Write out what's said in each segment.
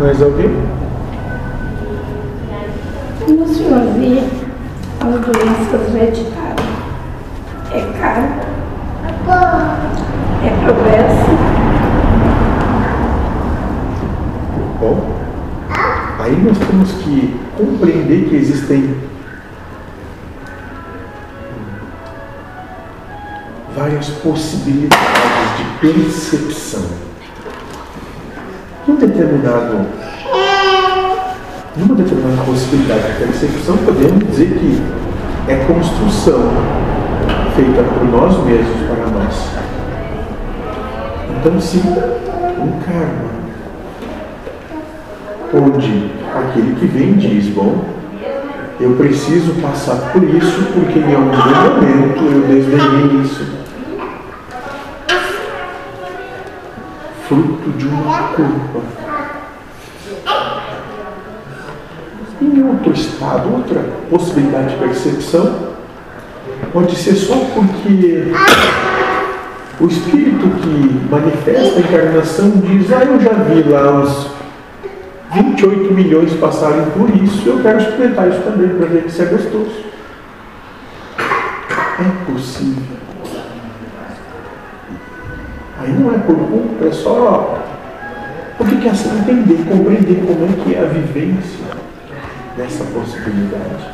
Mais alguém? Como o senhor vê as doenças hereditárias? É caro? É progresso? Bom, aí nós temos que compreender que existem várias possibilidades de percepção. Em um determinado, numa determinada possibilidade de percepção, podemos dizer que é construção feita por nós mesmos para nós. Então, se um karma onde aquele que vem diz, bom, eu preciso passar por isso porque em algum momento eu desdenhei isso. Fruto de uma culpa. Em outro estado, outra possibilidade de percepção, pode ser só porque o espírito que manifesta a encarnação diz, ah, eu já vi lá os 28 milhões passarem por isso, eu quero experimentar isso também para ver se é gostoso. É possível. Aí não é por culpa, é só porque quer assim entender, compreender como é que é a vivência dessa possibilidade.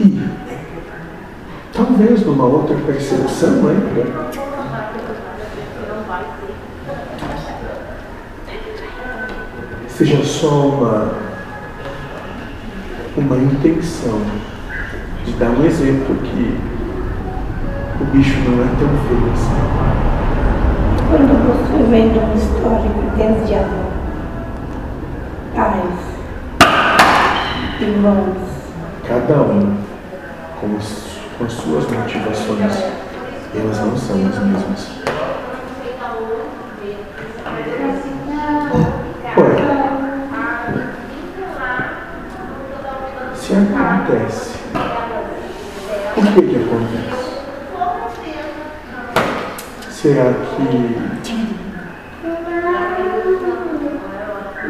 E talvez numa outra percepção ainda, seja só uma, uma intenção de dar um exemplo que o bicho não é tão feio assim. Quando você vem de um histórico desde amor, pais, irmãos, Cada um com as, com as suas motivações, elas não são as mesmas. Ora, se acontece, por que que acontece? Será que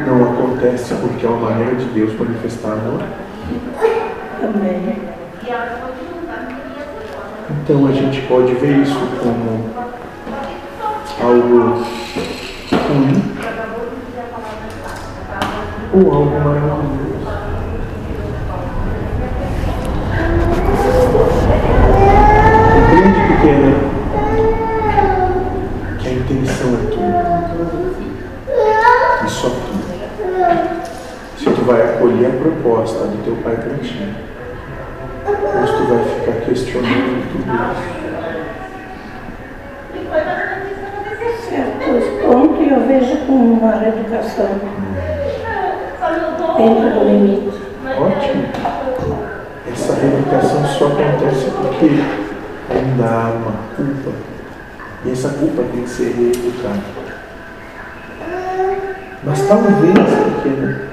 não acontece porque é uma maneira de Deus manifestar amor? também. Então a gente pode ver isso como algo ruim ou algo maravilhoso. Compreende, pequena, que a intenção é tudo. E só tudo. Se tu vai acolher a teu pai para ti, se tu vai ficar questionando tudo isso. Certos pontos eu vejo como uma reeducação dentro do limite. Ótimo. Essa reeducação só acontece porque ainda há uma culpa. E essa culpa tem que ser reeducada. Mas talvez, pequena,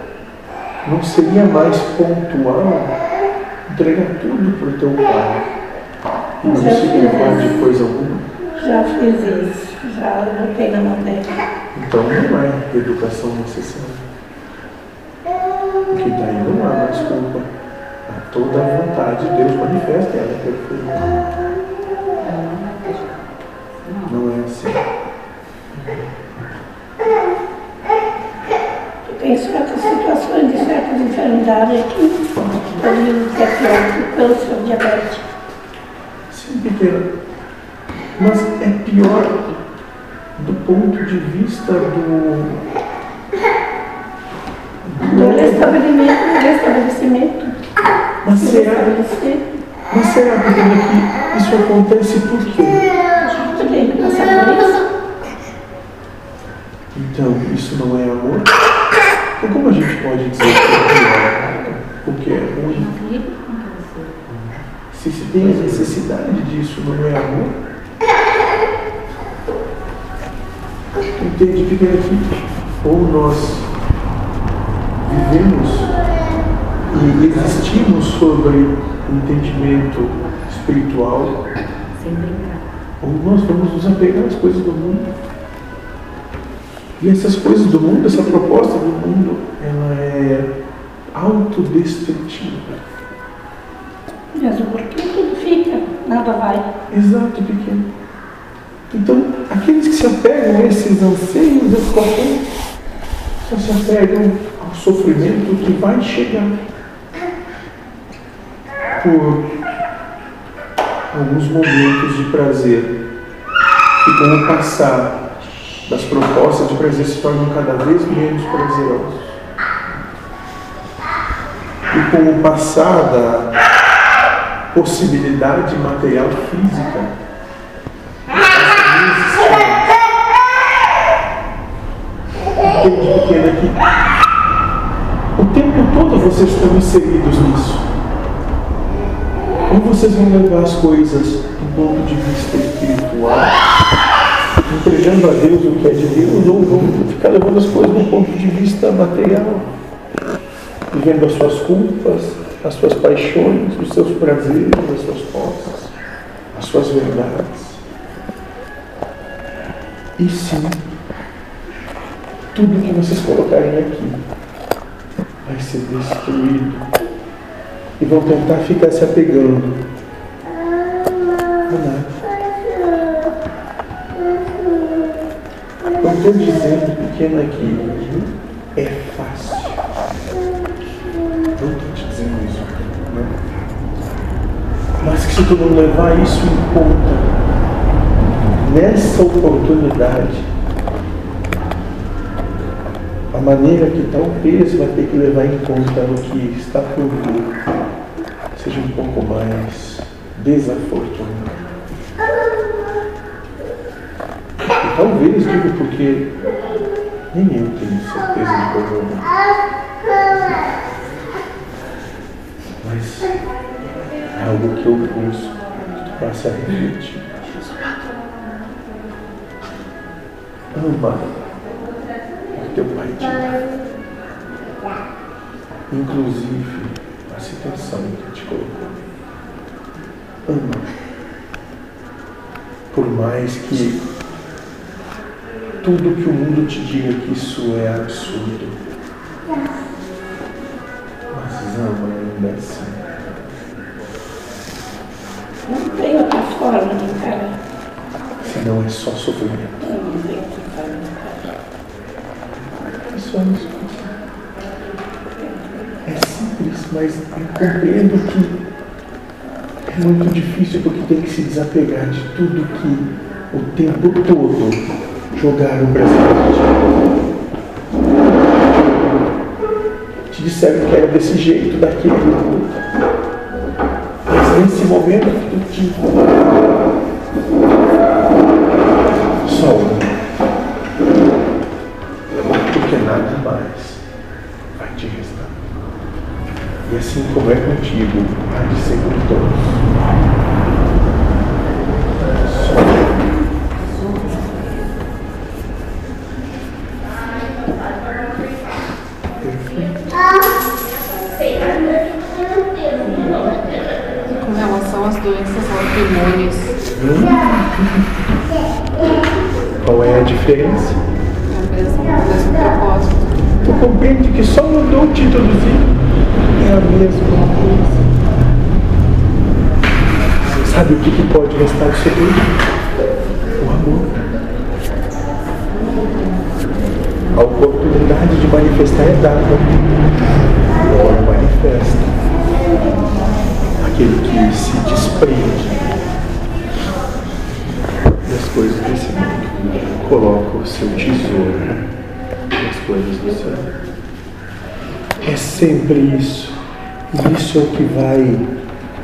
não seria mais pontual entregar tudo para o teu pai e não se levar de coisa alguma? Já fiz isso, já botei na mão dele. Então não é educação necessária. Porque daí não há mais culpa. Há toda a vontade de Deus manifesta, ela é perfeita. Não é assim. Tem certas situações de ter pior que o câncer, o diabetes. Sim, pequena. Mas é pior do ponto de vista do. Do restabelecimento, do restabelecimento. Mas será, mas será que isso acontece por quê? Tem que passar por isso. Então, isso não é amor? Então, como a gente pode dizer que é pior? Porque é ruim? Se se tem a necessidade disso, não é amor? Entende, pequeno aqui? Ou nós vivemos e existimos sobre o entendimento espiritual, ou nós vamos nos apegar às coisas do mundo. E essas coisas do mundo, essa proposta do mundo, ela é autodestrutiva. Mesmo porque tudo fica, nada vai. Exato, pequeno. Então, aqueles que se apegam a esses anseios, a qualquer, só se apegam ao sofrimento que vai chegar por alguns momentos de prazer. E com o passar das propostas de prazer se tornam cada vez menos prazerosos. E com o passar da possibilidade material física, entende o tempo todo vocês estão inseridos nisso. Como vocês vão levar as coisas do ponto de vista espiritual, entregando a Deus o que é de Deus, ou vão ficar levando as coisas do ponto de vista material, vivendo as suas culpas, as suas paixões, os seus prazeres, as suas posses, as suas verdades. E sim, tudo que vocês colocarem aqui vai ser destruído e vão tentar ficar se apegando a nada. Estou dizendo, pequena, que é fácil. Não estou te dizendo isso. Não. Mas que se tu não levar isso em conta, nessa oportunidade, a maneira que talvez vai ter que levar em conta no que está por vir seja um pouco mais desafortunado. Talvez, digo porque nem eu tenho certeza de como Mas é algo que eu busco que tu passe a refletir. Ama o teu Pai te. Inclusive a situação que te colocou. Ama. Por mais que tudo que o mundo te diga que isso é absurdo. Mas ama ainda assim. Não tem outra forma de encarar. Senão é só sofrimento. Não tem outra forma de encarar. É só isso. É simples, mas eu compreendo que é muito difícil porque tem que se desapegar de tudo que o tempo todo jogaram para frente. Te disseram que era desse jeito, daquele outro. Mas nesse momento tu te um. Porque nada mais vai te restar. E assim como é contigo, há de ser com todos. Qual é a diferença? é o mesmo, o mesmo. Tu compreende que só mudou o títulozinho é a mesma coisa. Sabe o que, que pode restar do seu? O amor. A oportunidade de manifestar é dada. Agora manifesta. Aquele que se desprende coisas desse mundo coloca o seu tesouro nas coisas do céu. É sempre isso. E isso é o que vai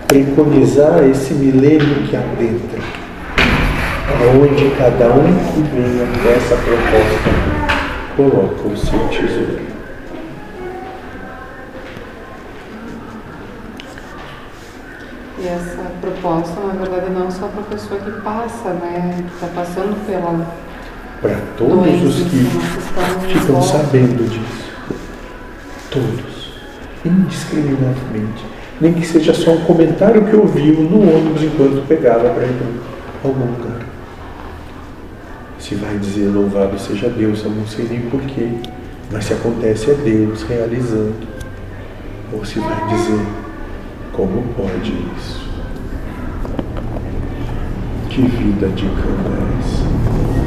preconizar esse milênio que adentra. Onde cada um que vem até essa proposta coloca o seu tesouro. E essa proposta, na verdade, não é só para a pessoa que passa, né? Que está passando pela Para todos doença os que em ficam sabendo disso. Todos. Indiscriminadamente. Nem que seja só um comentário que ouviu no ônibus enquanto pegava para ir para algum lugar. Se vai dizer louvado seja Deus, eu não sei nem porquê, mas se acontece é Deus realizando. Ou se vai dizer como pode isso? Que vida de cama é essa?